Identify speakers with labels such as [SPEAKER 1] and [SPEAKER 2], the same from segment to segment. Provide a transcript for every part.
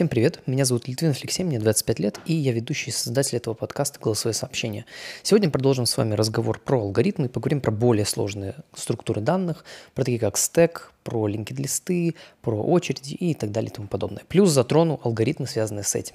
[SPEAKER 1] Всем привет, меня зовут Литвин Алексей, мне 25 лет, и я ведущий и создатель этого подкаста «Голосовые сообщения». Сегодня продолжим с вами разговор про алгоритмы, поговорим про более сложные структуры данных, про такие как стек, про линкед-листы, про очереди и так далее и тому подобное. Плюс затрону алгоритмы, связанные с этим.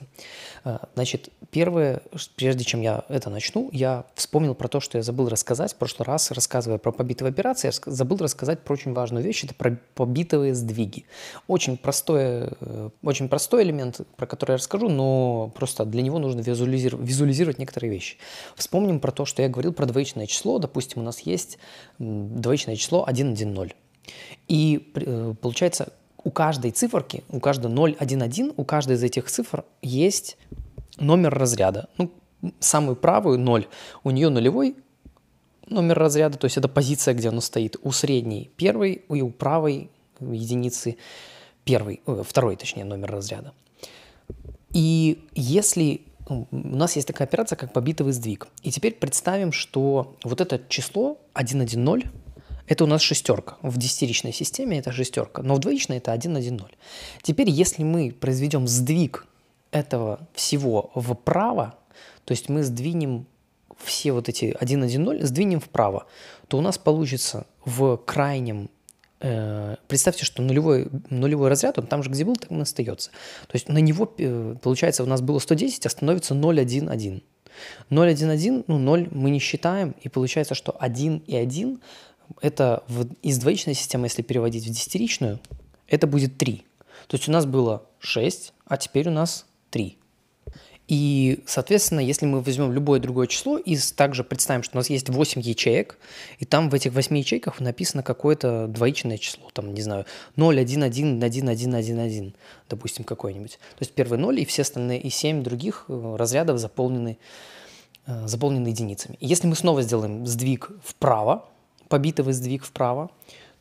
[SPEAKER 1] А, значит, первое, прежде чем я это начну, я вспомнил про то, что я забыл рассказать в прошлый раз, рассказывая про побитые операции, я забыл рассказать про очень важную вещь, это про побитовые сдвиги. Очень простой, э, очень простой элемент, про который я расскажу, но просто для него нужно визуализировать, визуализировать некоторые вещи. Вспомним про то, что я говорил про двоичное число. Допустим, у нас есть двоичное число 110. И э, получается, у каждой циферки, у каждой 011, у каждой из этих цифр есть номер разряда. Ну, самую правую 0, у нее нулевой номер разряда, то есть это позиция, где оно стоит. У средней первый и у правой единицы первый, э, второй, точнее, номер разряда. И если у нас есть такая операция, как побитовый сдвиг. И теперь представим, что вот это число 110 это у нас шестерка. В десятиричной системе это шестерка, но в двоичной это 1, 1, 0. Теперь, если мы произведем сдвиг этого всего вправо, то есть мы сдвинем все вот эти 1, 1, 0, сдвинем вправо, то у нас получится в крайнем э, представьте, что нулевой, нулевой разряд, он там же, где был, там и остается. То есть на него, э, получается, у нас было 110, а становится 0,1,1. 0,1,1, ну 0 мы не считаем, и получается, что 1 и 1 это в, из двоичной системы, если переводить в десятиричную, это будет 3. То есть у нас было 6, а теперь у нас 3. И, соответственно, если мы возьмем любое другое число и также представим, что у нас есть 8 ячеек, и там в этих 8 ячейках написано какое-то двоичное число, там, не знаю, 0, 1, 1, 1, 1, 1, 1, допустим, какой-нибудь. То есть первый 0, и все остальные, и 7 других э, разрядов заполнены, э, заполнены единицами. И если мы снова сделаем сдвиг вправо, побитовый сдвиг вправо,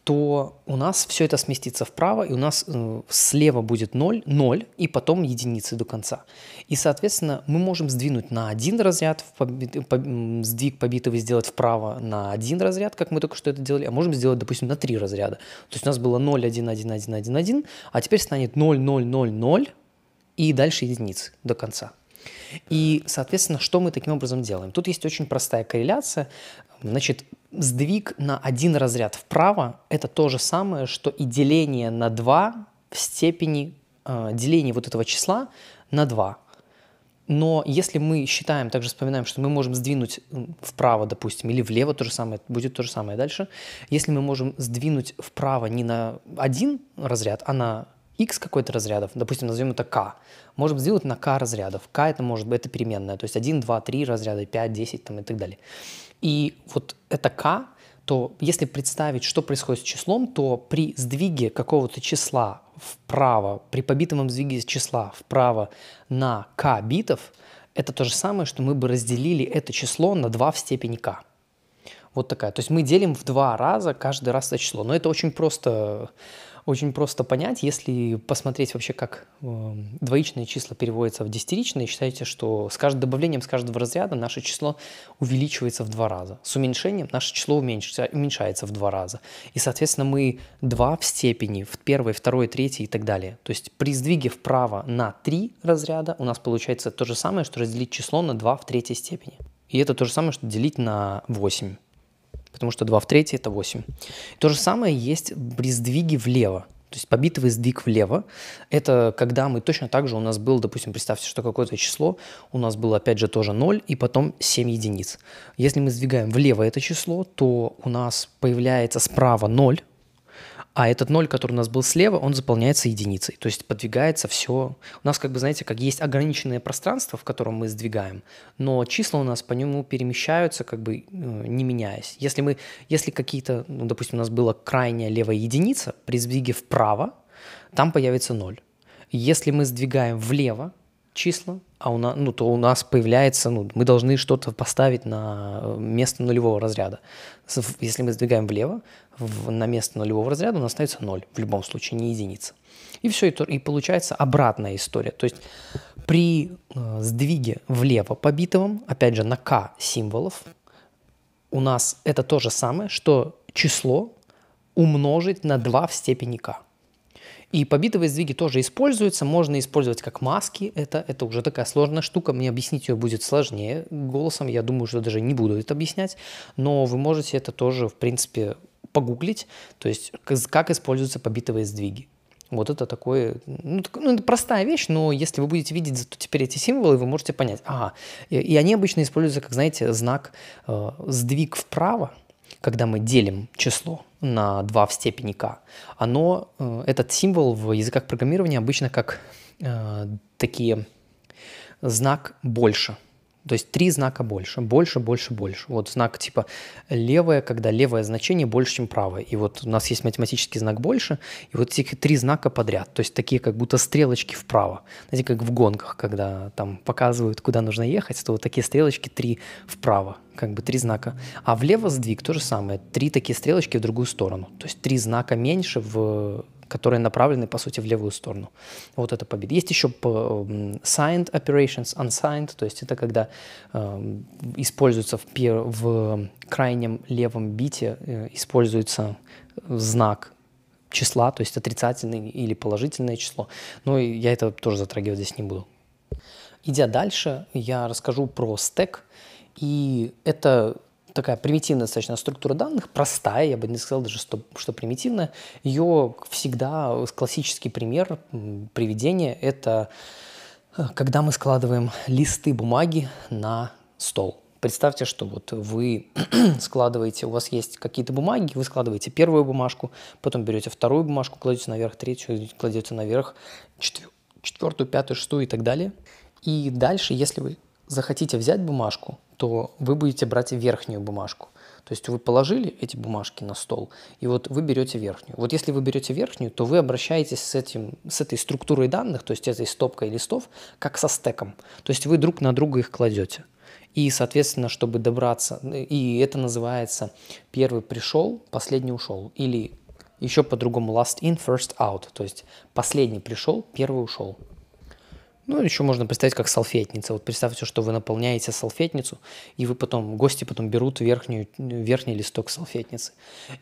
[SPEAKER 1] то у нас все это сместится вправо, и у нас э, слева будет 0, 0, и потом единицы до конца. И, соответственно, мы можем сдвинуть на один разряд, поби, по, сдвиг побитовый сделать вправо на один разряд, как мы только что это делали, а можем сделать, допустим, на три разряда. То есть у нас было 0, 1, 1, 1, 1, 1, а теперь станет 0, 0, 0, 0, и дальше единицы до конца. И, соответственно, что мы таким образом делаем? Тут есть очень простая корреляция. Значит, сдвиг на один разряд вправо – это то же самое, что и деление на 2 в степени э, деления вот этого числа на 2. Но если мы считаем, также вспоминаем, что мы можем сдвинуть вправо, допустим, или влево то же самое, будет то же самое дальше. Если мы можем сдвинуть вправо не на один разряд, а на x какой-то разрядов, допустим, назовем это k, можем сделать на k разрядов. k это может быть это переменная, то есть 1, 2, 3 разряда, 5, 10 там, и так далее. И вот это k, то если представить, что происходит с числом, то при сдвиге какого-то числа вправо, при побитом сдвиге числа вправо на k битов, это то же самое, что мы бы разделили это число на 2 в степени k. Вот такая. То есть мы делим в два раза каждый раз это число. Но это очень просто очень просто понять, если посмотреть вообще, как э, двоичные числа переводятся в десятиричные, считайте, что с каждым добавлением с каждого разряда наше число увеличивается в два раза. С уменьшением наше число уменьшится, уменьшается в два раза. И, соответственно, мы 2 в степени, в первой, второй, третьей и так далее. То есть при сдвиге вправо на 3 разряда у нас получается то же самое, что разделить число на 2 в третьей степени. И это то же самое, что делить на 8 потому что 2 в третьей – это 8. То же самое есть при сдвиге влево. То есть побитовый сдвиг влево – это когда мы точно так же, у нас был, допустим, представьте, что какое-то число, у нас было опять же тоже 0 и потом 7 единиц. Если мы сдвигаем влево это число, то у нас появляется справа 0, а этот ноль, который у нас был слева, он заполняется единицей. То есть подвигается все. У нас, как бы, знаете, как есть ограниченное пространство, в котором мы сдвигаем, но числа у нас по нему перемещаются, как бы э, не меняясь. Если мы, если какие-то, ну, допустим, у нас была крайняя левая единица, при сдвиге вправо, там появится ноль. Если мы сдвигаем влево числа, а у нас, ну, то у нас появляется, ну, мы должны что-то поставить на э, место нулевого разряда. Если мы сдвигаем влево, в, на место нулевого разряда у нас остается 0, в любом случае, не единица. И все, и, и получается обратная история. То есть при э, сдвиге влево по битовым, опять же, на k символов, у нас это то же самое, что число умножить на 2 в степени k. И побитовые сдвиги тоже используются, можно использовать как маски, это, это уже такая сложная штука, мне объяснить ее будет сложнее голосом, я думаю, что даже не буду это объяснять, но вы можете это тоже, в принципе, погуглить, то есть как используются побитовые сдвиги. Вот это такое, ну, ну, это простая вещь, но если вы будете видеть зато теперь эти символы, вы можете понять, ага, и, и они обычно используются, как, знаете, знак э, сдвиг вправо, когда мы делим число на 2 в степени k, оно, э, этот символ в языках программирования обычно как э, такие знак больше – то есть три знака больше, больше, больше, больше. Вот знак типа левое, когда левое значение больше, чем правое. И вот у нас есть математический знак больше, и вот эти три знака подряд. То есть такие как будто стрелочки вправо. Знаете, как в гонках, когда там показывают, куда нужно ехать, то вот такие стрелочки три вправо, как бы три знака. А влево сдвиг то же самое. Три такие стрелочки в другую сторону. То есть три знака меньше в которые направлены, по сути, в левую сторону. Вот это победа. Есть еще signed operations, unsigned, то есть это когда э, используется в, в крайнем левом бите, э, используется знак числа, то есть отрицательное или положительное число. Но я это тоже затрагивать здесь не буду. Идя дальше, я расскажу про стек. И это такая примитивная достаточно структура данных, простая, я бы не сказал даже, что, что примитивная. Ее всегда классический пример приведения – это э, когда мы складываем листы бумаги на стол. Представьте, что вот вы складываете, у вас есть какие-то бумаги, вы складываете первую бумажку, потом берете вторую бумажку, кладете наверх третью, кладете наверх четвертую, пятую, шестую и так далее. И дальше, если вы захотите взять бумажку, то вы будете брать верхнюю бумажку. То есть вы положили эти бумажки на стол, и вот вы берете верхнюю. Вот если вы берете верхнюю, то вы обращаетесь с, этим, с этой структурой данных, то есть этой стопкой листов, как со стеком. То есть вы друг на друга их кладете. И, соответственно, чтобы добраться, и это называется первый пришел, последний ушел. Или еще по-другому last in, first out. То есть последний пришел, первый ушел. Ну, еще можно представить как салфетница. Вот представьте, что вы наполняете салфетницу, и вы потом, гости потом берут верхнюю, верхний листок салфетницы.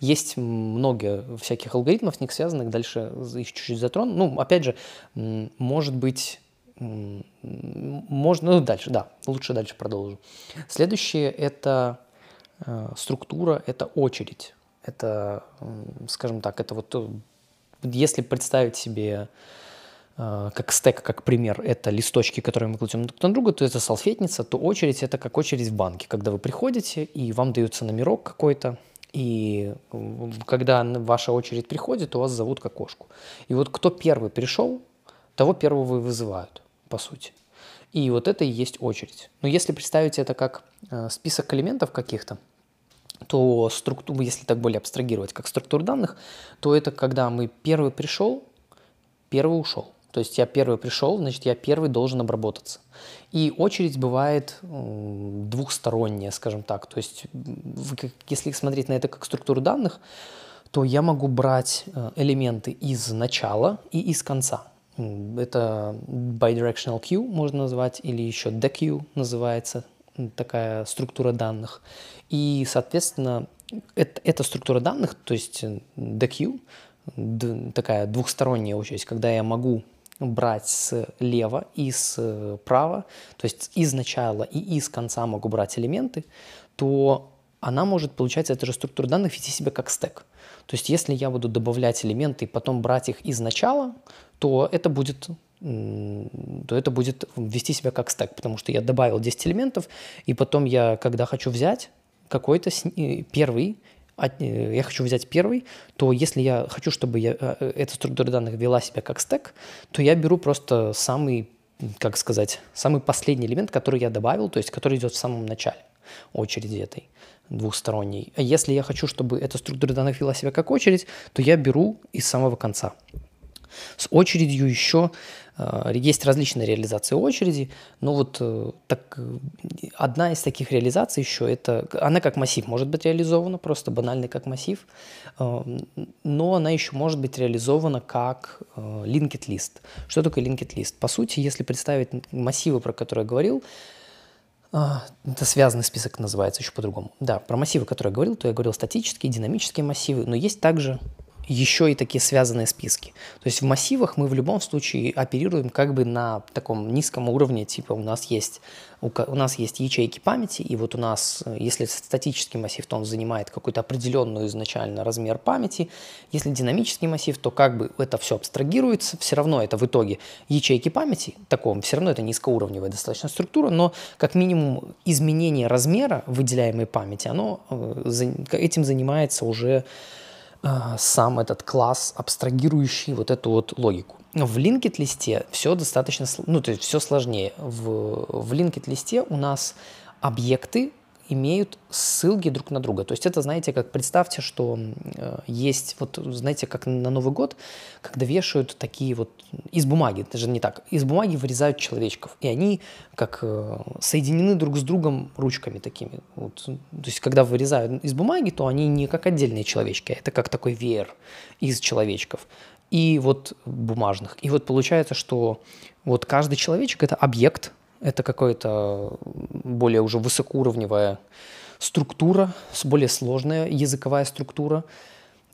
[SPEAKER 1] Есть много всяких алгоритмов, них связанных, дальше их чуть-чуть затрону. Ну, опять же, может быть, можно, ну, дальше, да, лучше дальше продолжу. Следующее – это э, структура, это очередь. Это, скажем так, это вот, э, если представить себе как стек, как пример, это листочки, которые мы кладем друг на друга, то это салфетница, то очередь это как очередь в банке, когда вы приходите и вам дается номерок какой-то, и когда ваша очередь приходит, то вас зовут к окошку. И вот кто первый пришел, того первого и вызывают, по сути. И вот это и есть очередь. Но если представить это как э, список элементов каких-то, то структуру, если так более абстрагировать, как структуру данных, то это когда мы первый пришел, первый ушел. То есть я первый пришел, значит, я первый должен обработаться. И очередь бывает двухсторонняя, скажем так. То есть если смотреть на это как структуру данных, то я могу брать э, элементы из начала и из конца. Это bidirectional queue можно назвать, или еще DQ называется такая структура данных. И, соответственно, это, эта структура данных, то есть DQ, такая двухсторонняя очередь, когда я могу брать слева и справа, то есть из начала и из конца могу брать элементы, то она может, получается, эта же структура данных вести себя как стек. То есть если я буду добавлять элементы и потом брать их из начала, то это будет то это будет вести себя как стек, потому что я добавил 10 элементов, и потом я, когда хочу взять какой-то э, первый, Э, я хочу взять первый, то если я хочу, чтобы я, э, эта структура данных вела себя как стек, то я беру просто самый, как сказать, самый последний элемент, который я добавил, то есть который идет в самом начале очереди этой двухсторонней. А если я хочу, чтобы эта структура данных вела себя как очередь, то я беру из самого конца. С очередью еще э, есть различные реализации очереди, но вот э, так, одна из таких реализаций еще это, она как массив может быть реализована, просто банальный как массив, э, но она еще может быть реализована как linked list. Что такое linked list? По сути, если представить массивы, про которые я говорил, это связанный список называется еще по-другому. Да, про массивы, которые я говорил, то я говорил статические, динамические массивы, но есть также еще и такие связанные списки. То есть в массивах мы в любом случае оперируем как бы на таком низком уровне, типа у нас есть, у, нас есть ячейки памяти, и вот у нас, если статический массив, то он занимает какой-то определенный изначально размер памяти. Если динамический массив, то как бы это все абстрагируется, все равно это в итоге ячейки памяти, таком, все равно это низкоуровневая достаточно структура, но как минимум изменение размера выделяемой памяти, оно э, этим занимается уже сам этот класс, абстрагирующий вот эту вот логику. В linked листе все достаточно, ну то есть все сложнее. В, в linked листе у нас объекты имеют ссылки друг на друга. То есть это, знаете, как представьте, что э, есть, вот знаете, как на Новый год, когда вешают такие вот из бумаги, даже не так, из бумаги вырезают человечков, и они как э, соединены друг с другом ручками такими. Вот. То есть когда вырезают из бумаги, то они не как отдельные человечки, а это как такой веер из человечков и вот бумажных. И вот получается, что вот каждый человечек – это объект, это какая-то более уже высокоуровневая структура, более сложная языковая структура.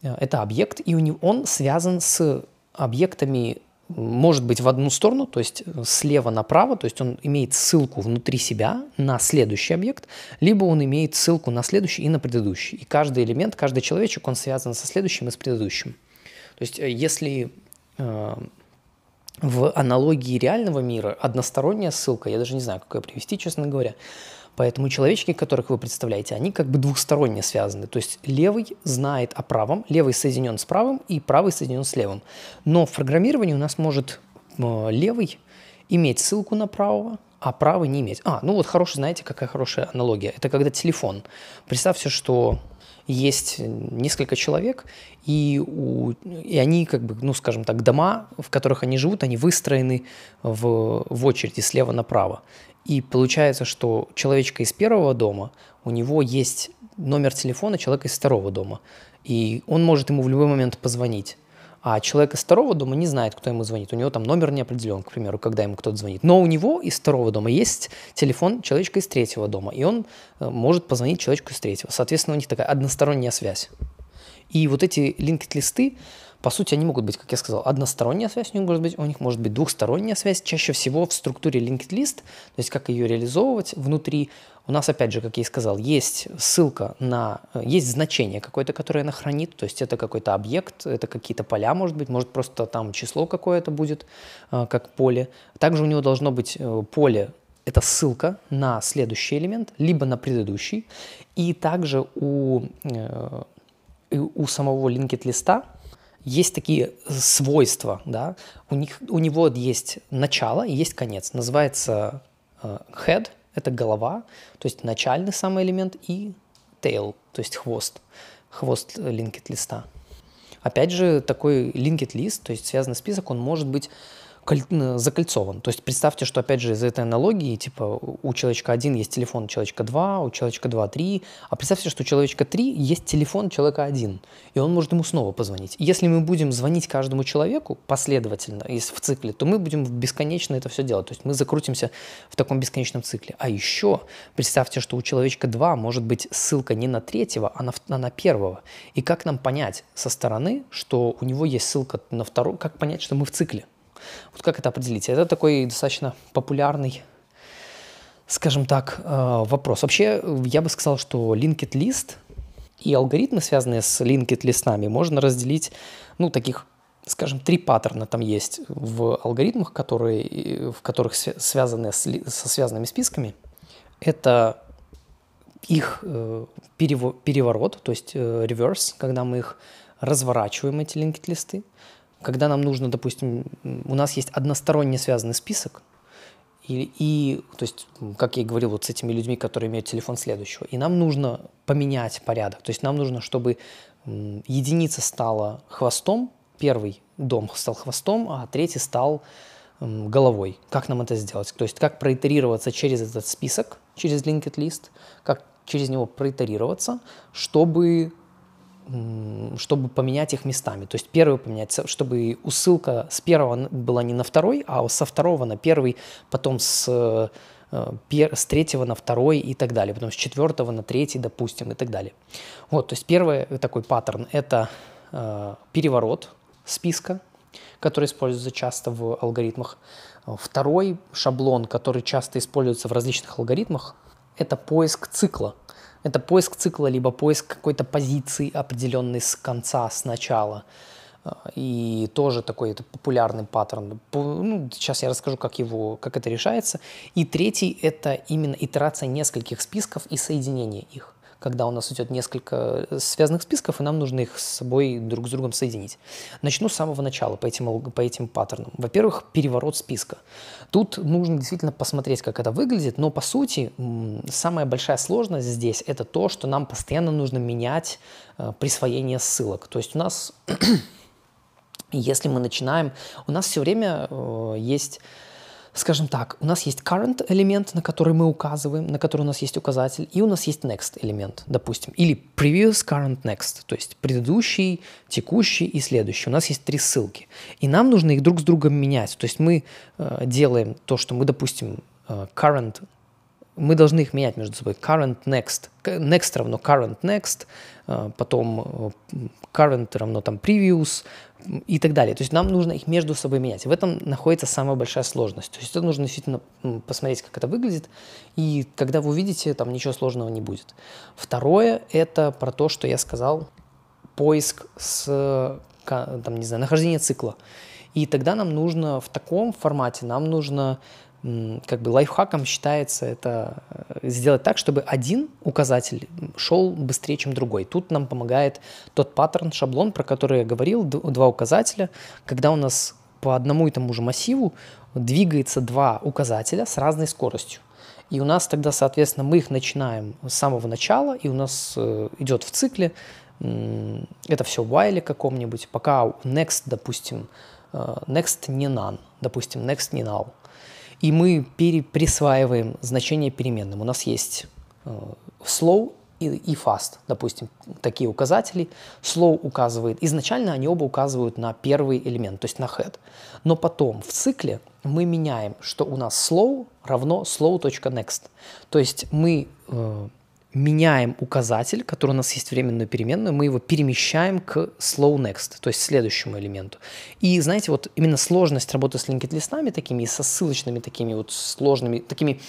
[SPEAKER 1] Э, это объект, и он связан с объектами, может быть, в одну сторону, то есть слева направо, то есть он имеет ссылку внутри себя на следующий объект, либо он имеет ссылку на следующий и на предыдущий. И каждый элемент, каждый человечек, он связан со следующим и с предыдущим. То есть э, если э, в аналогии реального мира односторонняя ссылка, я даже не знаю, как привести, честно говоря. Поэтому человечки, которых вы представляете, они как бы двухсторонне связаны. То есть левый знает о правом, левый соединен с правым и правый соединен с левым. Но в программировании у нас может э, левый иметь ссылку на правого, а правый не иметь. А, ну вот хороший, знаете, какая хорошая аналогия. Это когда телефон. Представьте, что есть несколько человек, и, у, и они, как бы, ну, скажем так, дома, в которых они живут, они выстроены в, в очереди слева направо. И получается, что человечка из первого дома, у него есть номер телефона человека из второго дома, и он может ему в любой момент позвонить а человек из второго дома не знает, кто ему звонит. У него там номер не определен, к примеру, когда ему кто-то звонит. Но у него из второго дома есть телефон человечка из третьего дома, и он э, может позвонить человечку из третьего. Соответственно, у них такая односторонняя связь. И вот эти линкед-листы, по сути, они могут быть, как я сказал, односторонняя связь у них может быть, у них может быть двухсторонняя связь. Чаще всего в структуре linked list, то есть как ее реализовывать внутри, у нас, опять же, как я и сказал, есть ссылка на, есть значение какое-то, которое она хранит, то есть это какой-то объект, это какие-то поля, может быть, может просто там число какое-то будет, э, как поле. Также у него должно быть э, поле это ссылка на следующий элемент, либо на предыдущий. И также у, э, у самого linked листа есть такие свойства, да, у, них, у него есть начало и есть конец. Называется э, head, это голова, то есть начальный самый элемент, и tail, то есть хвост, хвост linked листа. Опять же, такой linked лист, то есть связанный список, он может быть закольцован. То есть представьте, что опять же из этой аналогии, типа у человечка 1 есть телефон человечка 2, у человечка 2 3, а представьте, что у человечка 3 есть телефон человека 1, и он может ему снова позвонить. если мы будем звонить каждому человеку последовательно, если в цикле, то мы будем бесконечно это все делать. То есть мы закрутимся в таком бесконечном цикле. А еще представьте, что у человечка 2 может быть ссылка не на третьего, а на, а на первого. И как нам понять со стороны, что у него есть ссылка на второго, как понять, что мы в цикле? Вот как это определить? Это такой достаточно популярный, скажем так, э, вопрос. Вообще, я бы сказал, что linked list и алгоритмы, связанные с linked листами, можно разделить, ну, таких скажем, три паттерна там есть в алгоритмах, которые, в которых связаны с, со связанными списками. Это их э, переворот, то есть э, reverse, когда мы их разворачиваем, эти linked листы когда нам нужно, допустим, у нас есть односторонне связанный список, и, и, то есть, как я и говорил, вот с этими людьми, которые имеют телефон следующего, и нам нужно поменять порядок. То есть нам нужно, чтобы единица стала хвостом, первый дом стал хвостом, а третий стал головой. Как нам это сделать? То есть как проитерироваться через этот список, через linked list, как через него проитерироваться, чтобы чтобы поменять их местами. То есть первый поменять, чтобы у ссылка с первого была не на второй, а со второго на первый, потом с, э, с третьего на второй и так далее, потом с четвертого на третий, допустим, и так далее. Вот, то есть первый такой паттерн – это э, переворот списка, который используется часто в алгоритмах. Второй шаблон, который часто используется в различных алгоритмах, это поиск цикла. Это поиск цикла, либо поиск какой-то позиции определенной с конца, с начала. И тоже такой это популярный паттерн. Ну, сейчас я расскажу, как, его, как это решается. И третий – это именно итерация нескольких списков и соединение их когда у нас идет несколько э, связанных списков, и нам нужно их с собой друг с другом соединить. Начну с самого начала по этим, по этим паттернам. Во-первых, переворот списка. Тут нужно действительно посмотреть, как это выглядит, но по сути самая большая сложность здесь – это то, что нам постоянно нужно менять э, присвоение ссылок. То есть у нас, если мы начинаем, у нас все время э, есть скажем так, у нас есть current элемент, на который мы указываем, на который у нас есть указатель, и у нас есть next элемент, допустим, или previous, current, next, то есть предыдущий, текущий и следующий. У нас есть три ссылки, и нам нужно их друг с другом менять. То есть мы э, делаем то, что мы, допустим, э, current мы должны их менять между собой. Current next. Next равно current next, э, потом э, current равно там previous и так далее. То есть нам нужно их между собой менять. В этом находится самая большая сложность. То есть это нужно действительно посмотреть, как это выглядит, и когда вы увидите, там ничего сложного не будет. Второе – это про то, что я сказал, поиск с, там, не знаю, нахождение цикла. И тогда нам нужно в таком формате, нам нужно как бы лайфхаком считается это э, сделать так, чтобы один указатель шел быстрее, чем другой. Тут нам помогает тот паттерн, шаблон, про который я говорил, два указателя, когда у нас по одному и тому же массиву двигается два указателя с разной скоростью. И у нас тогда, соответственно, мы их начинаем с самого начала, и у нас э, идет в цикле, это все в while каком-нибудь, пока next, допустим, э, next не none, допустим, next не null и мы переприсваиваем значение переменным. У нас есть э, slow и, fast, допустим, такие указатели. Slow указывает, изначально они оба указывают на первый элемент, то есть на head. Но потом в цикле мы меняем, что у нас slow равно slow.next. То есть мы э, меняем указатель, который у нас есть временную переменную, мы его перемещаем к slow next, то есть следующему элементу. И знаете, вот именно сложность работы с линкет-листами такими, со ссылочными такими вот сложными, такими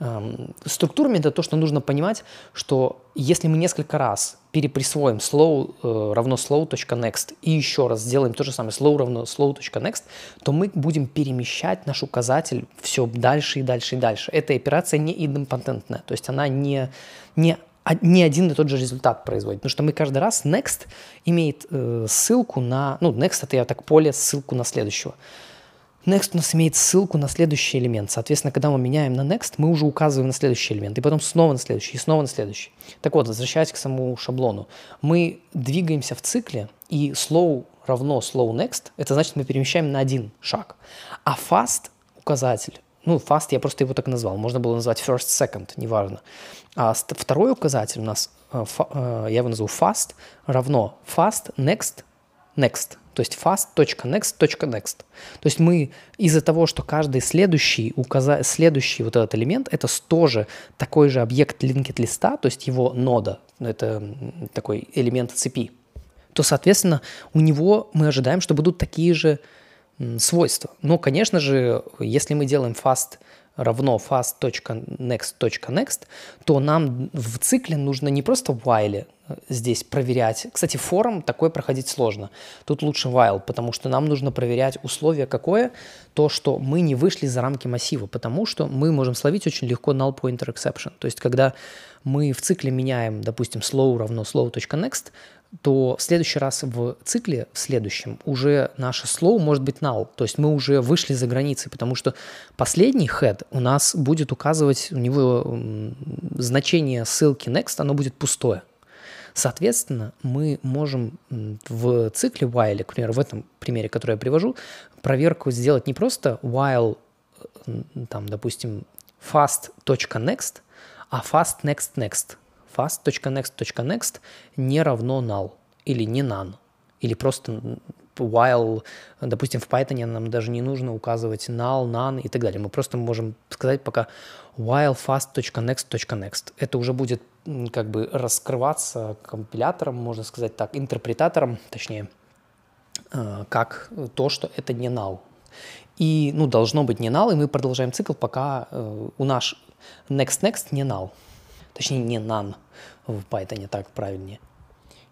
[SPEAKER 1] эм, структурами, это то, что нужно понимать, что если мы несколько раз переприсвоим slow э, равно slow.next и еще раз сделаем то же самое slow равно slow.next, то мы будем перемещать наш указатель все дальше и дальше и дальше. Эта операция не идемпотентная, то есть она не, не не один и тот же результат производит. Потому что мы каждый раз next имеет э, ссылку на... Ну, next это я так поле, ссылку на следующего. Next у нас имеет ссылку на следующий элемент. Соответственно, когда мы меняем на next, мы уже указываем на следующий элемент, и потом снова на следующий, и снова на следующий. Так вот, возвращаясь к самому шаблону, мы двигаемся в цикле, и slow равно slow next, это значит, мы перемещаем на один шаг. А fast указатель, ну, fast я просто его так назвал, можно было назвать first, second, неважно. А второй указатель у нас, э, э, я его назову fast, равно fast, next, next. То есть fast.next.next. То есть мы из-за того, что каждый следующий, указа... следующий вот этот элемент, это тоже такой же объект linked листа, то есть его нода, это такой элемент цепи, то, соответственно, у него мы ожидаем, что будут такие же свойства. Но, конечно же, если мы делаем fast равно fast.next.next, то нам в цикле нужно не просто while здесь проверять. Кстати, форум такой проходить сложно. Тут лучше while, потому что нам нужно проверять условие какое? То, что мы не вышли за рамки массива, потому что мы можем словить очень легко null pointer exception. То есть, когда мы в цикле меняем, допустим, slow равно slow.next, то в следующий раз в цикле, в следующем, уже наше slow может быть null. То есть мы уже вышли за границы, потому что последний head у нас будет указывать, у него значение ссылки next, оно будет пустое. Соответственно, мы можем в цикле while, к примеру, в этом примере, который я привожу, проверку сделать не просто while, там, допустим, fast.next, а fast next next fast.next.next не равно null или не none, или просто while, допустим, в Python нам даже не нужно указывать null, none и так далее. Мы просто можем сказать пока while fast.next.next. Это уже будет как бы раскрываться компилятором, можно сказать так, интерпретатором, точнее, э, как то, что это не null. И, ну, должно быть не null, и мы продолжаем цикл, пока э, у нас next-next не null. Точнее, не none в Python, так правильнее.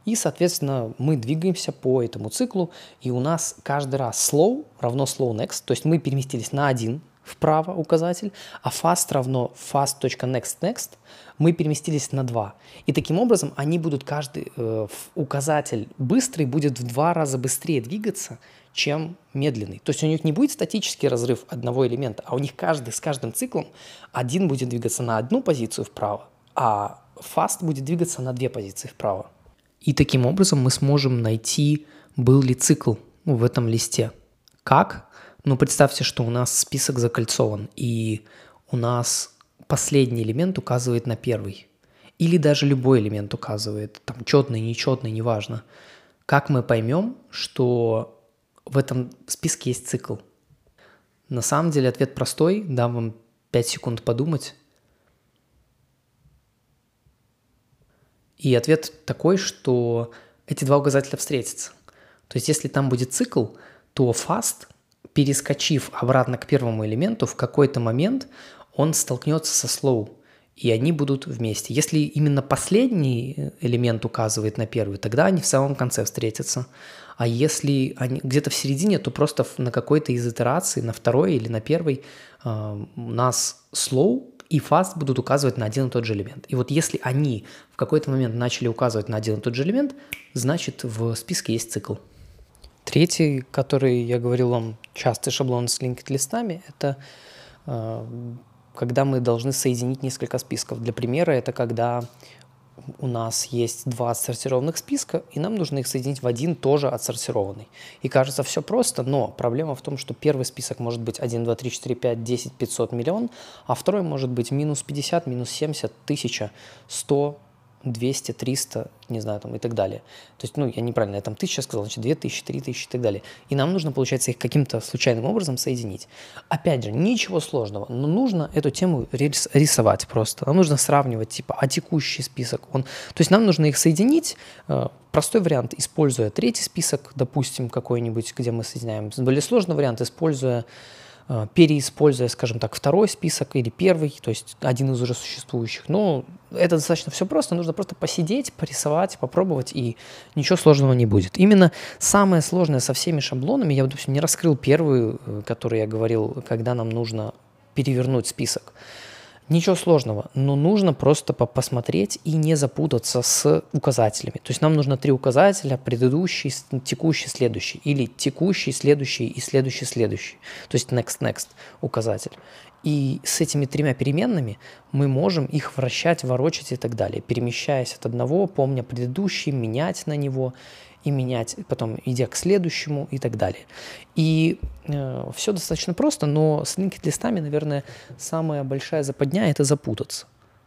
[SPEAKER 1] И, соответственно, мы двигаемся по этому циклу, и у нас каждый раз slow равно slow next, то есть мы переместились на один вправо указатель, а fast равно fast.next next, мы переместились на 2. И таким образом они будут каждый э, указатель быстрый будет в два раза быстрее двигаться, чем медленный. То есть у них не будет статический разрыв одного элемента, а у них каждый с каждым циклом один будет двигаться на одну позицию вправо, а fast будет двигаться на две позиции вправо. И таким образом мы сможем найти, был ли цикл в этом листе. Как? Ну, представьте, что у нас список закольцован, и у нас последний элемент указывает на первый. Или даже любой элемент указывает, там, четный, нечетный, неважно. Как мы поймем, что в этом списке есть цикл? На самом деле ответ простой, дам вам 5 секунд подумать. И ответ такой, что эти два указателя встретятся. То есть если там будет цикл, то fast, перескочив обратно к первому элементу, в какой-то момент он столкнется со slow, и они будут вместе. Если именно последний элемент указывает на первый, тогда они в самом конце встретятся. А если они где-то в середине, то просто на какой-то из итераций, на второй или на первой, э, у нас slow и fast будут указывать на один и тот же элемент. И вот если они в какой-то момент начали указывать на один и тот же элемент, значит в списке есть цикл. Третий, который я говорил вам, частый шаблон с linked листами, это э, когда мы должны соединить несколько списков. Для примера это когда у нас есть два отсортированных списка, и нам нужно их соединить в один тоже отсортированный. И кажется все просто, но проблема в том, что первый список может быть 1, 2, 3, 4, 5, 10, 500, миллион, а второй может быть минус 50, минус 70, 1000, 100, 200, 300, не знаю, там и так далее. То есть, ну, я неправильно, я там 1000 сказал, значит 2000, 3000 и так далее. И нам нужно, получается, их каким-то случайным образом соединить. Опять же, ничего сложного, но нужно эту тему рисовать просто. Нам нужно сравнивать, типа, а текущий список, он... То есть нам нужно их соединить, э, простой вариант, используя третий список, допустим, какой-нибудь, где мы соединяем. Более сложный вариант, используя переиспользуя, скажем так, второй список или первый, то есть один из уже существующих. Но это достаточно все просто, нужно просто посидеть, порисовать, попробовать, и ничего сложного не будет. Именно самое сложное со всеми шаблонами, я, допустим, не раскрыл первую, э, которую я говорил, когда нам нужно перевернуть список. Ничего сложного, но нужно просто посмотреть и не запутаться с указателями. То есть нам нужно три указателя, предыдущий, текущий, следующий, или текущий, следующий и следующий, следующий. То есть next, next указатель. И с этими тремя переменными мы можем их вращать, ворочать и так далее, перемещаясь от одного, помня предыдущий, менять на него и менять, потом идя к следующему и так далее. И э, все достаточно просто, но с linked-листами, наверное, самая большая западня – это запутаться.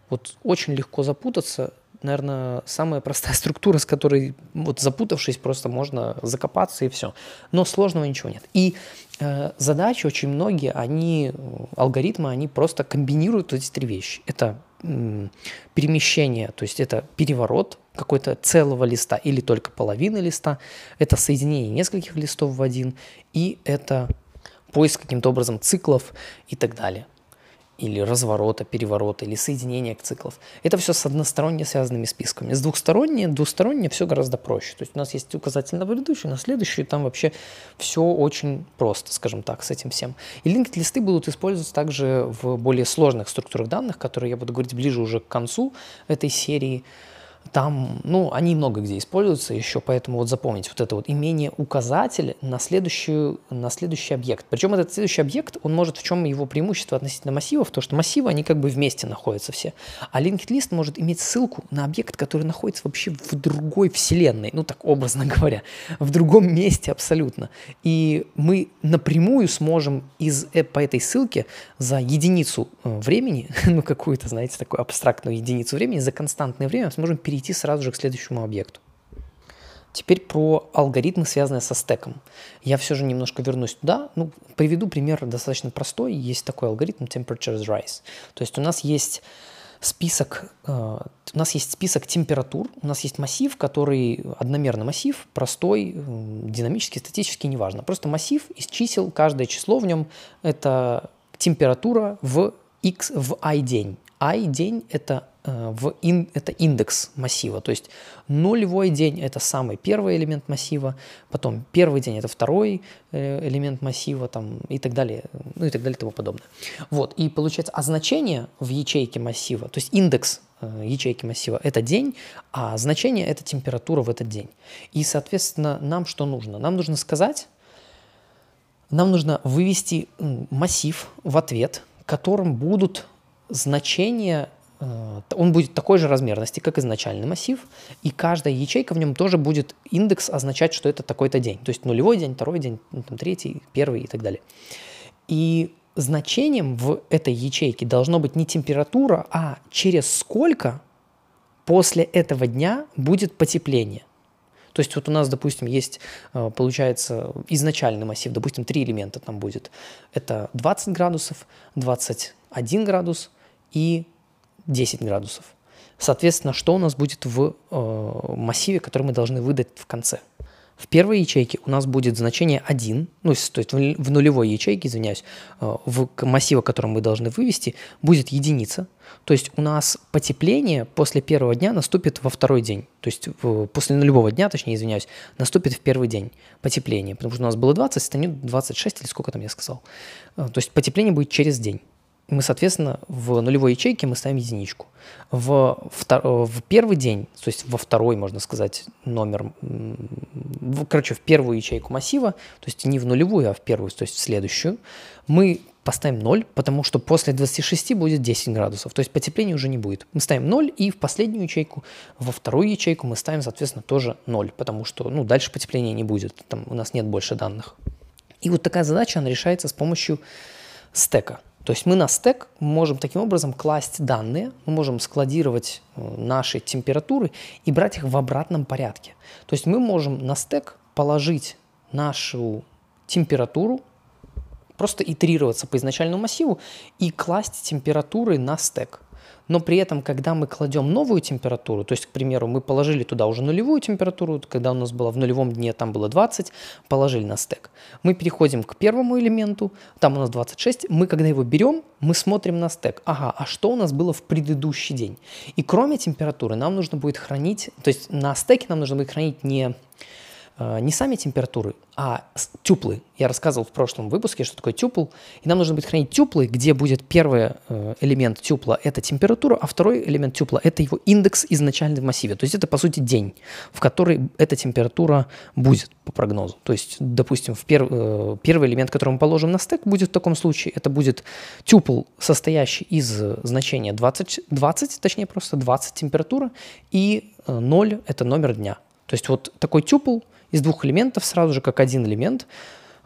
[SPEAKER 1] Вот очень легко запутаться, наверное, самая простая структура, с которой, вот запутавшись, просто можно закопаться и все. Но сложного ничего нет. И э, задачи очень многие, они, алгоритмы, они просто комбинируют эти три вещи. Это перемещение, то есть это переворот какой-то целого листа или только половины листа, это соединение нескольких листов в один, и это поиск каким-то образом циклов и так далее или разворота, переворота, или соединения циклов. Это все с односторонне связанными списками. С двухсторонне, двусторонне все гораздо проще. То есть у нас есть указатель на предыдущий, на следующий, там вообще все очень просто, скажем так, с этим всем. И линкд-листы будут использоваться также в более сложных структурах данных, которые я буду говорить ближе уже к концу этой серии. Там, ну, они много где используются еще, поэтому вот запомните вот это вот имение указателя на, следующую, на следующий объект. Причем этот следующий объект, он может, в чем его преимущество относительно массивов, то что массивы, они как бы вместе находятся все. А linked list может иметь ссылку на объект, который находится вообще в другой вселенной, ну так образно говоря, в другом месте абсолютно. И мы напрямую сможем из, э, по этой ссылке за единицу э, времени, ну какую-то, знаете, такую абстрактную единицу времени, за константное время сможем перейти перейти сразу же к следующему объекту. Теперь про алгоритмы, связанные со стеком. Я все же немножко вернусь туда. Ну, приведу пример достаточно простой. Есть такой алгоритм Temperatures Rise. То есть у нас есть список, э, у нас есть список температур, у нас есть массив, который одномерный массив, простой, динамический, статический, неважно. Просто массив из чисел, каждое число в нем – это температура в x в i день. i день – это в ин, это индекс массива, то есть нулевой день это самый первый элемент массива, потом первый день это второй э, элемент массива там, и так далее, ну и так далее и тому подобное. Вот, и получается, а значение в ячейке массива, то есть индекс э, ячейки массива это день, а значение это температура в этот день. И, соответственно, нам что нужно? Нам нужно сказать, нам нужно вывести массив в ответ, которым будут значения Э, он будет такой же размерности, как изначальный массив, и каждая ячейка в нем тоже будет индекс означать, что это такой-то день. То есть нулевой день, второй день, ну, там, третий, первый и так далее. И значением в этой ячейке должно быть не температура, а через сколько после этого дня будет потепление. То есть вот у нас, допустим, есть, э, получается, изначальный массив, допустим, три элемента там будет. Это 20 градусов, 21 градус и 10 градусов. Соответственно, что у нас будет в э, массиве, который мы должны выдать в конце? В первой ячейке у нас будет значение 1, ну, то есть в нулевой ячейке, извиняюсь, э, в массива, который мы должны вывести, будет единица. То есть у нас потепление после первого дня наступит во второй день. То есть в, после нулевого дня, точнее, извиняюсь, наступит в первый день потепление. Потому что у нас было 20, станет 26 или сколько там я сказал. Э, то есть потепление будет через день мы, соответственно, в нулевой ячейке мы ставим единичку. В, втор... в первый день, то есть во второй, можно сказать, номер, в, короче, в первую ячейку массива, то есть не в нулевую, а в первую, то есть в следующую, мы поставим 0, потому что после 26 будет 10 градусов, то есть потепления уже не будет. Мы ставим 0, и в последнюю ячейку, во вторую ячейку мы ставим, соответственно, тоже 0, потому что ну, дальше потепления не будет, там у нас нет больше данных. И вот такая задача, она решается с помощью стека. То есть мы на стек можем таким образом класть данные, мы можем складировать э, наши температуры и брать их в обратном порядке. То есть мы можем на стек положить нашу температуру, просто итерироваться по изначальному массиву и класть температуры на стек но при этом, когда мы кладем новую температуру, то есть, к примеру, мы положили туда уже нулевую температуру, когда у нас было в нулевом дне, там было 20, положили на стек. Мы переходим к первому элементу, там у нас 26, мы когда его берем, мы смотрим на стек. Ага, а что у нас было в предыдущий день? И кроме температуры нам нужно будет хранить, то есть на стеке нам нужно будет хранить не не сами температуры, а тюплы. Я рассказывал в прошлом выпуске, что такое тюпл. И нам нужно будет хранить тюплы, где будет первый э, элемент тюпла – это температура, а второй элемент тюпла – это его индекс изначальный в массиве. То есть это, по сути, день, в который эта температура будет по прогнозу. То есть, допустим, в пер, э, первый элемент, который мы положим на стек, будет в таком случае, это будет тюпл, состоящий из значения 20, 20 точнее просто 20 температура, и 0 – это номер дня. То есть вот такой тюпл – из двух элементов сразу же как один элемент.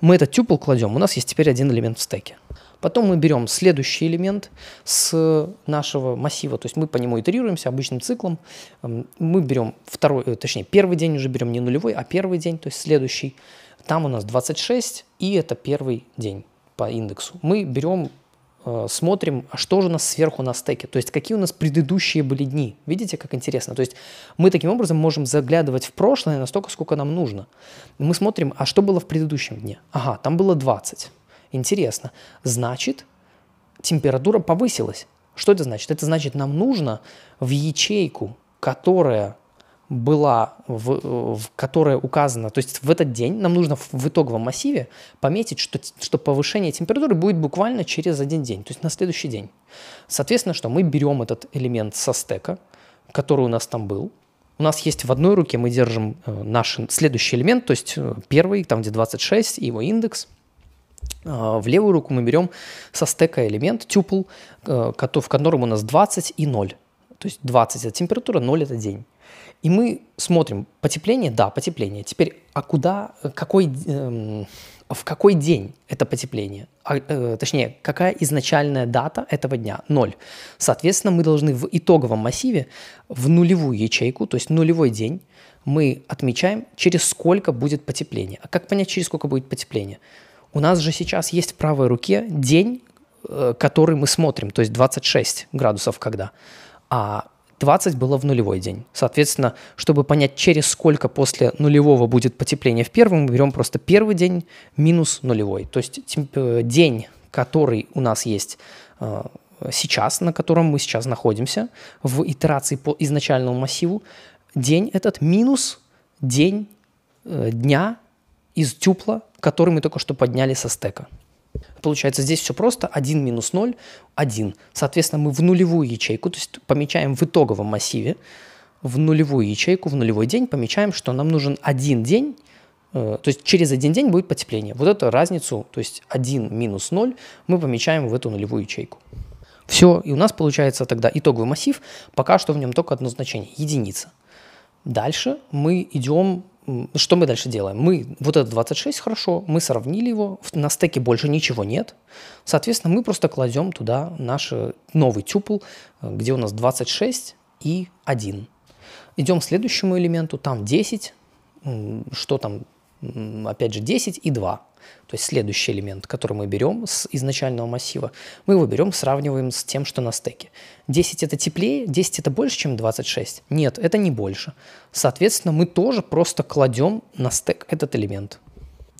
[SPEAKER 1] Мы этот тюпл кладем, у нас есть теперь один элемент в стеке. Потом мы берем следующий элемент с нашего массива, то есть мы по нему итерируемся обычным циклом. Эм, мы берем второй, э, точнее первый день уже берем не нулевой, а первый день, то есть следующий. Там у нас 26, и это первый день по индексу. Мы берем смотрим, а что же у нас сверху на стеке, то есть какие у нас предыдущие были дни. Видите, как интересно? То есть мы таким образом можем заглядывать в прошлое настолько, сколько нам нужно. Мы смотрим, а что было в предыдущем дне? Ага, там было 20. Интересно. Значит, температура повысилась. Что это значит? Это значит, нам нужно в ячейку, которая была, в, в которая указана, то есть в этот день нам нужно в, в итоговом массиве пометить, что, что повышение температуры будет буквально через один день, то есть на следующий день. Соответственно, что мы берем этот элемент со стека, который у нас там был, у нас есть в одной руке мы держим э, наш следующий элемент, то есть э, первый, там где 26, его индекс. Э, в левую руку мы берем со стека элемент, тюпл, в котором у нас 20 и 0. То есть 20 это температура, 0 это день. И мы смотрим, потепление, да, потепление. Теперь, а куда, какой, эм, в какой день это потепление? А, э, точнее, какая изначальная дата этого дня? Ноль. Соответственно, мы должны в итоговом массиве в нулевую ячейку, то есть нулевой день, мы отмечаем, через сколько будет потепление. А как понять, через сколько будет потепление? У нас же сейчас есть в правой руке день, э, который мы смотрим, то есть 26 градусов когда, а 20 было в нулевой день. Соответственно, чтобы понять, через сколько после нулевого будет потепление в первом, мы берем просто первый день минус нулевой. То есть э, день, который у нас есть э, сейчас, на котором мы сейчас находимся, в итерации по изначальному массиву, день этот минус день э, дня из тюпла, который мы только что подняли со стека. Получается, здесь все просто. 1 минус 0, 1. Соответственно, мы в нулевую ячейку, то есть помечаем в итоговом массиве, в нулевую ячейку, в нулевой день помечаем, что нам нужен один день, э, то есть через один день будет потепление. Вот эту разницу, то есть 1 минус 0, мы помечаем в эту нулевую ячейку. Все, и у нас получается тогда итоговый массив, пока что в нем только одно значение – единица. Дальше мы идем что мы дальше делаем? Мы, вот этот 26 хорошо, мы сравнили его, на стеке больше ничего нет. Соответственно, мы просто кладем туда наш э, новый тюпл, э, где у нас 26 и 1. Идем к следующему элементу, там 10, что там, опять же, 10 и 2. То есть следующий элемент, который мы берем с изначального массива, мы его берем, сравниваем с тем, что на стеке. 10 это теплее, 10 это больше, чем 26? Нет, это не больше. Соответственно, мы тоже просто кладем на стек этот элемент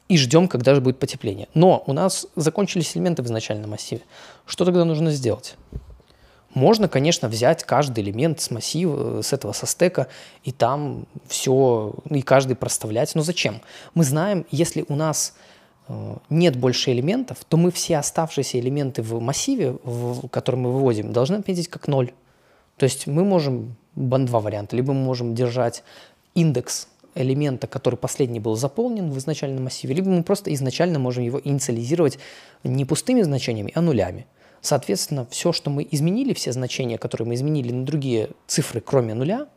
[SPEAKER 1] и ждем, когда же будет потепление. Но у нас закончились элементы в изначальном массиве. Что тогда нужно сделать? Можно, конечно, взять каждый элемент с массива, с этого со стека, и там все, и каждый проставлять. Но зачем? Мы знаем, если у нас нет больше элементов, то мы все оставшиеся элементы в массиве, в, который мы выводим, должны отметить как ноль. То есть мы можем, два варианта, либо мы можем держать индекс элемента, который последний был заполнен в изначальном массиве, либо мы просто изначально можем его инициализировать не пустыми значениями, а нулями. Соответственно, все, что мы изменили, все значения, которые мы изменили на другие цифры, кроме нуля,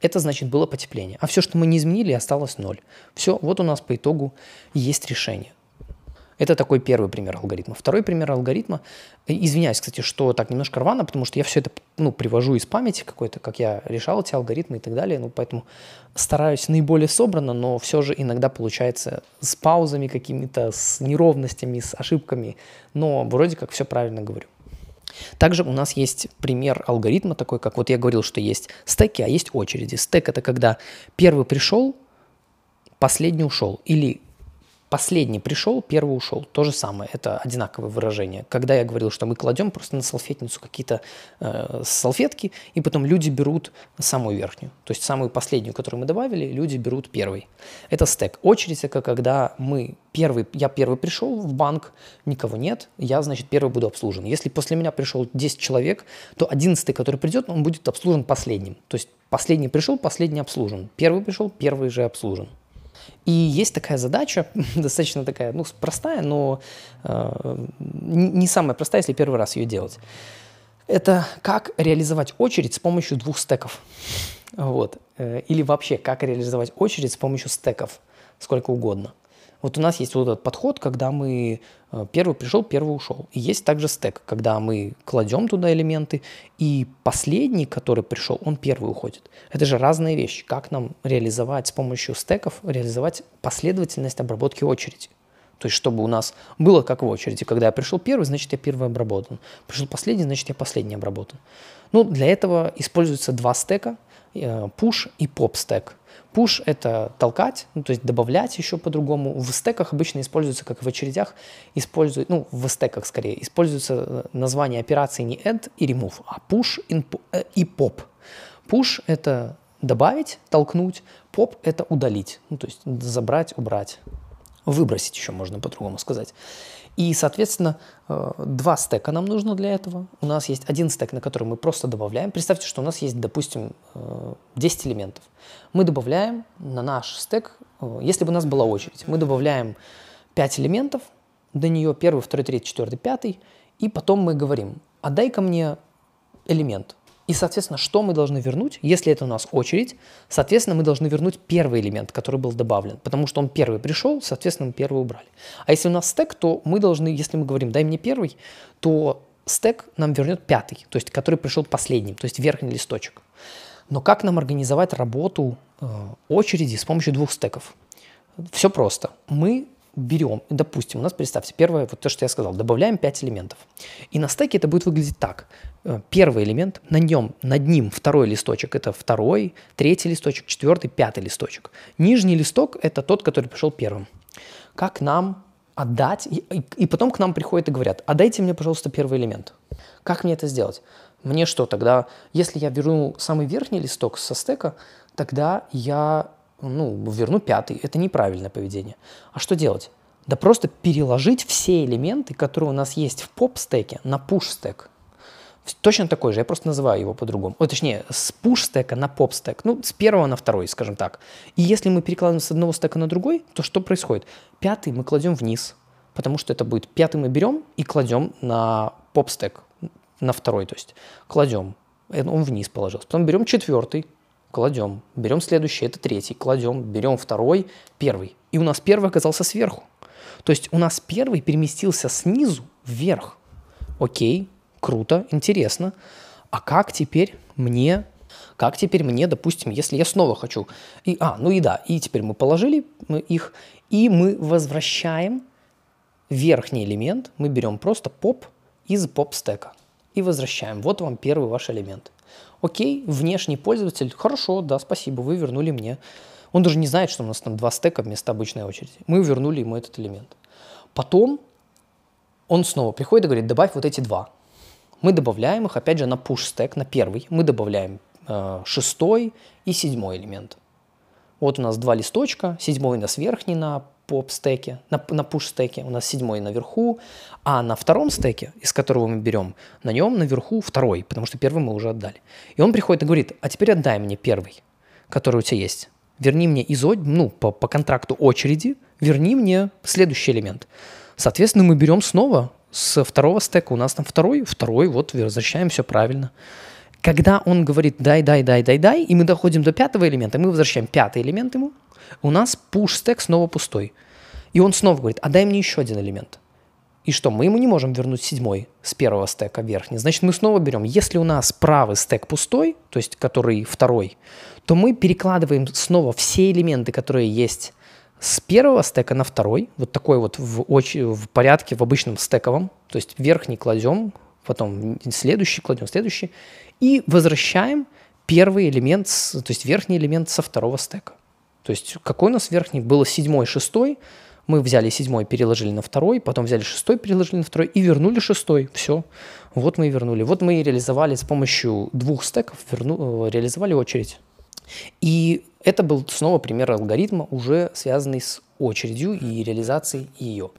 [SPEAKER 1] это значит было потепление. А все, что мы не изменили, осталось ноль. Все, вот у нас по итогу есть решение. Это такой первый пример алгоритма. Второй пример алгоритма, извиняюсь, кстати, что так немножко рвано, потому что я все это ну, привожу из памяти какой-то, как я решал эти алгоритмы и так далее, ну, поэтому стараюсь наиболее собрано, но все же иногда получается с паузами какими-то, с неровностями, с ошибками, но вроде как все правильно говорю. Также у нас есть пример алгоритма такой, как вот я говорил, что есть стеки, а есть очереди. Стек – это когда первый пришел, последний ушел. Или Последний пришел, первый ушел. То же самое, это одинаковое выражение. Когда я говорил, что мы кладем просто на салфетницу какие-то э, салфетки, и потом люди берут самую верхнюю. То есть самую последнюю, которую мы добавили, люди берут первый. Это стек. Очередь – это когда мы первый, я первый пришел в банк, никого нет, я, значит, первый буду обслужен. Если после меня пришел 10 человек, то 11, который придет, он будет обслужен последним. То есть последний пришел, последний обслужен. Первый пришел, первый же обслужен. И есть такая задача, достаточно такая, ну, простая, но э, не самая простая, если первый раз ее делать. Это как реализовать очередь с помощью двух стеков. Вот. Э, или вообще, как реализовать очередь с помощью стеков, сколько угодно. Вот у нас есть вот этот подход, когда мы э, первый пришел, первый ушел. И есть также стек, когда мы кладем туда элементы, и последний, который пришел, он первый уходит. Это же разные вещи. Как нам реализовать с помощью стеков, реализовать последовательность обработки очереди. То есть, чтобы у нас было как в очереди. Когда я пришел первый, значит, я первый обработан. Пришел последний, значит, я последний обработан. Ну, для этого используются два стека, э, push и pop стек. Push — это толкать, ну, то есть добавлять еще по-другому. В стеках обычно используется, как в очередях, используют, ну, в стеках скорее, используется э, название операции не add и remove, а push э, и pop. Push — это добавить, толкнуть, pop — это удалить, ну, то есть забрать, убрать, выбросить еще можно по-другому сказать. И, соответственно, э, два стека нам нужно для этого. У нас есть один стек, на который мы просто добавляем. Представьте, что у нас есть, допустим, 10 э, элементов. Мы добавляем на наш стек, э, если бы у нас была очередь, мы добавляем 5 элементов, до нее первый, второй, третий, четвертый, пятый, и потом мы говорим, отдай ко мне элемент. И, соответственно, что мы должны вернуть? Если это у нас очередь, соответственно, мы должны вернуть первый элемент, который был добавлен, потому что он первый пришел, соответственно, мы первый убрали. А если у нас стек, то мы должны, если мы говорим «дай мне первый», то стек нам вернет пятый, то есть который пришел последним, то есть верхний листочек. Но как нам организовать работу э, очереди с помощью двух стеков? Все просто. Мы берем, допустим, у нас, представьте, первое, вот то, что я сказал, добавляем 5 элементов. И на стеке это будет выглядеть так. Э, первый элемент, на нем, над ним второй листочек, это второй, третий листочек, четвертый, пятый листочек. Нижний листок – это тот, который пришел первым. Как нам отдать? И, и, потом к нам приходят и говорят, отдайте мне, пожалуйста, первый элемент. Как мне это сделать? Мне что тогда, если я верну самый верхний листок со стека, тогда я ну, верну пятый. Это неправильное поведение. А что делать? Да просто переложить все элементы, которые у нас есть в поп-стеке, на push-стек. Точно такой же, я просто называю его по-другому. О, точнее, с push-стека на поп-стек. Ну, с первого на второй, скажем так. И если мы перекладываем с одного стека на другой, то что происходит? Пятый мы кладем вниз, потому что это будет пятый мы берем и кладем на поп-стек, на второй, то есть кладем, он вниз положился. Потом берем четвертый, кладем, берем следующий, это третий, кладем, берем второй, первый. И у нас первый оказался сверху. То есть у нас первый переместился снизу вверх. Окей, круто, интересно. А как теперь мне, как теперь мне, допустим, если я снова хочу, и, а, ну и да, и теперь мы положили их, и мы возвращаем верхний элемент, мы берем просто поп из поп-стека и возвращаем. Вот вам первый ваш элемент. Окей, внешний пользователь, хорошо, да, спасибо, вы вернули мне. Он даже не знает, что у нас там два стека вместо обычной очереди. Мы вернули ему этот элемент. Потом он снова приходит и говорит, добавь вот эти два. Мы добавляем их, опять же, на push стек, на первый. Мы добавляем э, шестой и седьмой элемент. Вот у нас два листочка, седьмой у нас верхний на поп-стеке, на, на push-стеке, у нас седьмой наверху, а на втором стеке, из которого мы берем, на нем наверху второй, потому что первый мы уже отдали. И он приходит и говорит, а теперь отдай мне первый, который у тебя есть. Верни мне из, ну, по, по контракту очереди, верни мне следующий элемент. Соответственно, мы берем снова с второго стека, у нас там второй, второй, вот возвращаем все правильно. Когда он говорит дай, дай, дай, дай, дай, и мы доходим до пятого элемента, мы возвращаем пятый элемент ему, у нас push стек снова пустой. И он снова говорит, а дай мне еще один элемент. И что, мы ему не можем вернуть седьмой с первого стека верхний. Значит, мы снова берем, если у нас правый стек пустой, то есть который второй, то мы перекладываем снова все элементы, которые есть с первого стека на второй, вот такой вот в, оч- в порядке, в обычном стековом, то есть верхний кладем, потом следующий кладем, следующий, и возвращаем первый элемент, то есть верхний элемент со второго стека. То есть какой у нас верхний? Было седьмой, шестой. Мы взяли седьмой, переложили на второй, потом взяли шестой, переложили на второй и вернули шестой. Все. Вот мы и вернули. Вот мы и реализовали с помощью двух стеков, верну, э, реализовали очередь. И это был снова пример алгоритма, уже связанный с очередью и реализацией ее.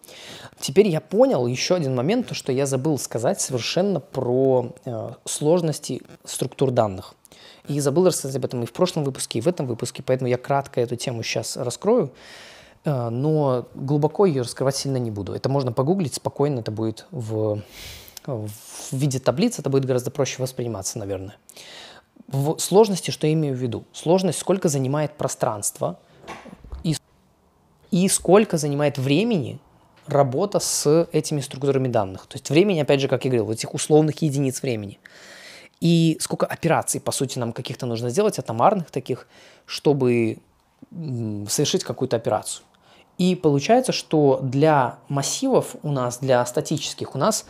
[SPEAKER 1] Теперь я понял еще один момент, то, что я забыл сказать совершенно про э, сложности структур данных. И забыл рассказать об этом и в прошлом выпуске, и в этом выпуске, поэтому я кратко эту тему сейчас раскрою, э, но глубоко ее раскрывать сильно не буду. Это можно погуглить спокойно, это будет в, в виде таблиц, это будет гораздо проще восприниматься, наверное. В сложности, что я имею в виду? Сложность, сколько занимает пространство и, и сколько занимает времени работа с этими структурами данных. То есть времени, опять же, как я говорил, этих условных единиц времени и сколько операций, по сути, нам каких-то нужно сделать, атомарных таких, чтобы совершить какую-то операцию. И получается, что для массивов у нас, для статических у нас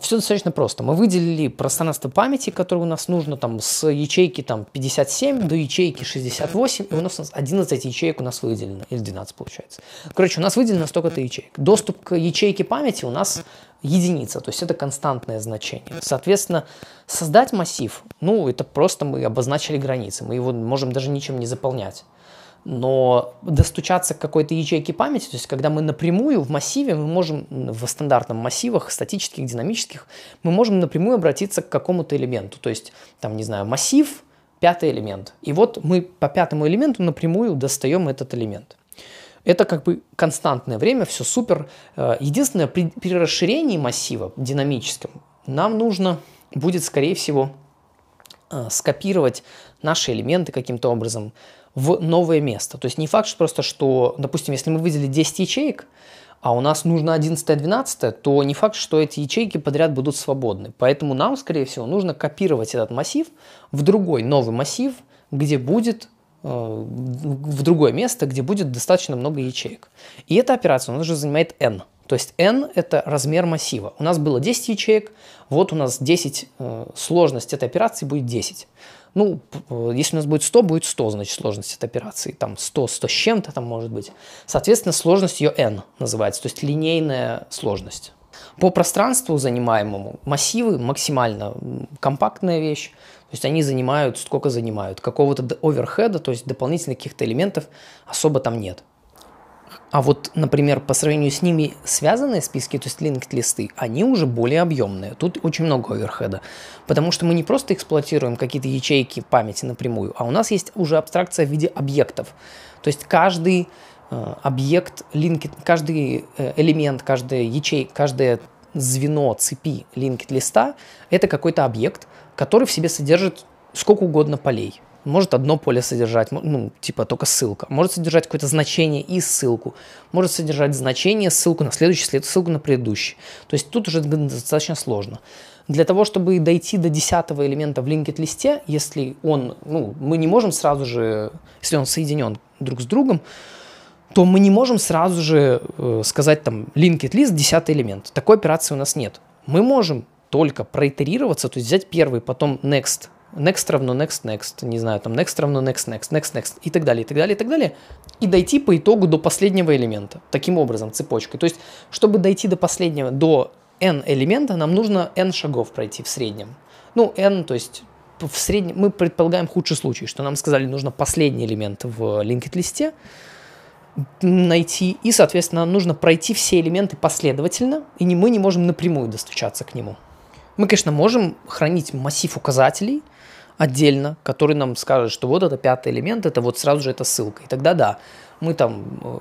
[SPEAKER 1] все достаточно просто. Мы выделили пространство памяти, которое у нас нужно там с ячейки там 57 до ячейки 68, и у нас 11 ячеек у нас выделено, или 12 получается. Короче, у нас выделено столько-то ячеек. Доступ к ячейке памяти у нас единица, то есть это константное значение. Соответственно, создать массив, ну, это просто мы обозначили границы, мы его можем даже ничем не заполнять но достучаться к какой-то ячейке памяти, то есть когда мы напрямую в массиве, мы можем в стандартном массивах, статических, динамических, мы можем напрямую обратиться к какому-то элементу, то есть там, не знаю, массив, пятый элемент. И вот мы по пятому элементу напрямую достаем этот элемент. Это как бы константное время, все супер. Э, единственное, при, при расширении массива динамическом нам нужно будет, скорее всего, э, скопировать наши элементы каким-то образом, в новое место. То есть не факт что просто, что, допустим, если мы выделили 10 ячеек, а у нас нужно 11 12 то не факт, что эти ячейки подряд будут свободны. Поэтому нам, скорее всего, нужно копировать этот массив в другой новый массив, где будет в другое место, где будет достаточно много ячеек. И эта операция у нас уже занимает n. То есть n – это размер массива. У нас было 10 ячеек, вот у нас 10, э, сложность этой операции будет 10. Ну, если у нас будет 100, будет 100, значит, сложность этой операции. Там 100, 100 с чем-то там может быть. Соответственно, сложность ее n называется, то есть линейная сложность. По пространству занимаемому массивы максимально компактная вещь. То есть они занимают, сколько занимают. Какого-то оверхеда, то есть дополнительных каких-то элементов особо там нет. А вот, например, по сравнению с ними связанные списки, то есть linked листы, они уже более объемные. Тут очень много оверхеда. Потому что мы не просто эксплуатируем какие-то ячейки памяти напрямую, а у нас есть уже абстракция в виде объектов. То есть каждый э, объект, linked, каждый э, элемент, каждая ячейка, каждое звено цепи linked листа – это какой-то объект, который в себе содержит сколько угодно полей. Может одно поле содержать, ну, типа только ссылка. Может содержать какое-то значение и ссылку. Может содержать значение, ссылку на следующий, след, ссылку на предыдущий. То есть тут уже достаточно сложно. Для того, чтобы дойти до десятого элемента в linked листе, если он, ну, мы не можем сразу же, если он соединен друг с другом, то мы не можем сразу же э, сказать там linked list, десятый элемент. Такой операции у нас нет. Мы можем только проитерироваться, то есть взять первый, потом next, next равно next, next, не знаю, там next равно next, next, next, next и так далее, и так далее, и так далее, и дойти по итогу до последнего элемента. Таким образом, цепочкой. То есть, чтобы дойти до последнего, до n элемента, нам нужно n шагов пройти в среднем. Ну, n, то есть в среднем, мы предполагаем худший случай, что нам сказали, нужно последний элемент в linked листе, найти, и, соответственно, нужно пройти все элементы последовательно, и не, мы не можем напрямую достучаться к нему. Мы, конечно, можем хранить массив указателей отдельно, который нам скажет, что вот это пятый элемент, это вот сразу же эта ссылка. И тогда да, мы там э,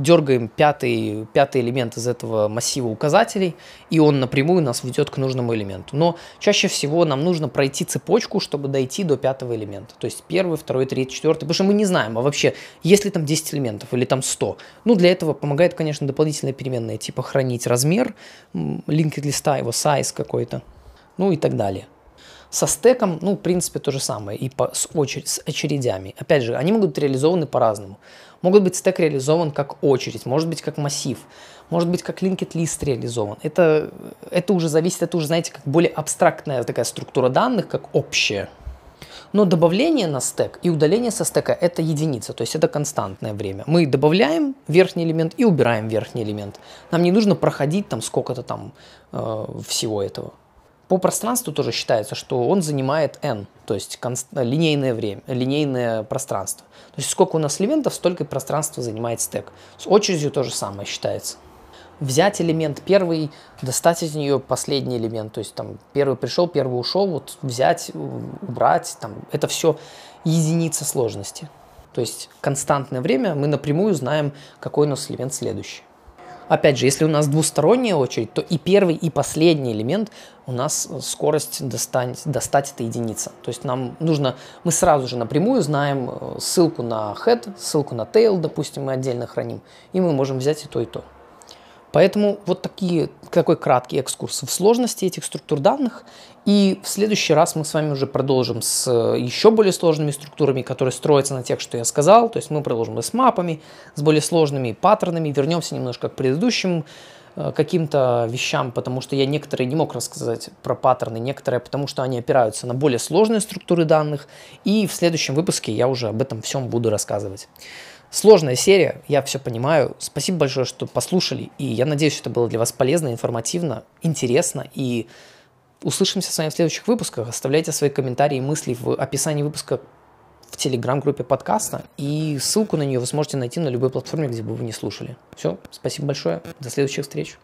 [SPEAKER 1] дергаем пятый, пятый элемент из этого массива указателей, и он напрямую нас ведет к нужному элементу. Но чаще всего нам нужно пройти цепочку, чтобы дойти до пятого элемента. То есть первый, второй, третий, четвертый, потому что мы не знаем, а вообще, есть ли там 10 элементов или там 100. Ну, для этого помогает, конечно, дополнительная переменная, типа хранить размер, linked листа, его size какой-то, ну и так далее. Со стеком, ну, в принципе, то же самое, и по, с, очередь, с очередями. Опять же, они могут быть реализованы по-разному. Могут быть стек реализован как очередь, может быть как массив, может быть как linked list реализован. Это, это уже зависит, это уже, знаете, как более абстрактная такая структура данных, как общая. Но добавление на стек и удаление со стека – это единица, то есть это константное время. Мы добавляем верхний элемент и убираем верхний элемент. Нам не нужно проходить там сколько-то там э, всего этого. По пространству тоже считается, что он занимает n, то есть линейное время, линейное пространство. То есть сколько у нас элементов, столько и пространства занимает стек. С очередью то же самое считается. Взять элемент первый, достать из нее последний элемент, то есть там первый пришел, первый ушел, вот взять, убрать, там, это все единица сложности. То есть константное время мы напрямую знаем, какой у нас элемент следующий. Опять же, если у нас двусторонняя очередь, то и первый, и последний элемент у нас скорость достать, достать это единица. То есть нам нужно, мы сразу же напрямую знаем э, ссылку на head, ссылку на tail, допустим, мы отдельно храним, и мы можем взять и то, и то. Поэтому вот такие, такой краткий экскурс в сложности этих структур данных. И в следующий раз мы с вами уже продолжим с э, еще более сложными структурами, которые строятся на тех, что я сказал. То есть мы продолжим и с мапами, с более сложными паттернами. Вернемся немножко к предыдущим э, каким-то вещам, потому что я некоторые не мог рассказать про паттерны, некоторые потому что они опираются на более сложные структуры данных. И в следующем выпуске я уже об этом всем буду рассказывать. Сложная серия, я все понимаю. Спасибо большое, что послушали. И я надеюсь, это было для вас полезно, информативно, интересно. И услышимся с вами в следующих выпусках. Оставляйте свои комментарии и мысли в описании выпуска в телеграм-группе подкаста. И ссылку на нее вы сможете найти на любой платформе, где бы вы не слушали. Все, спасибо большое. До следующих встреч.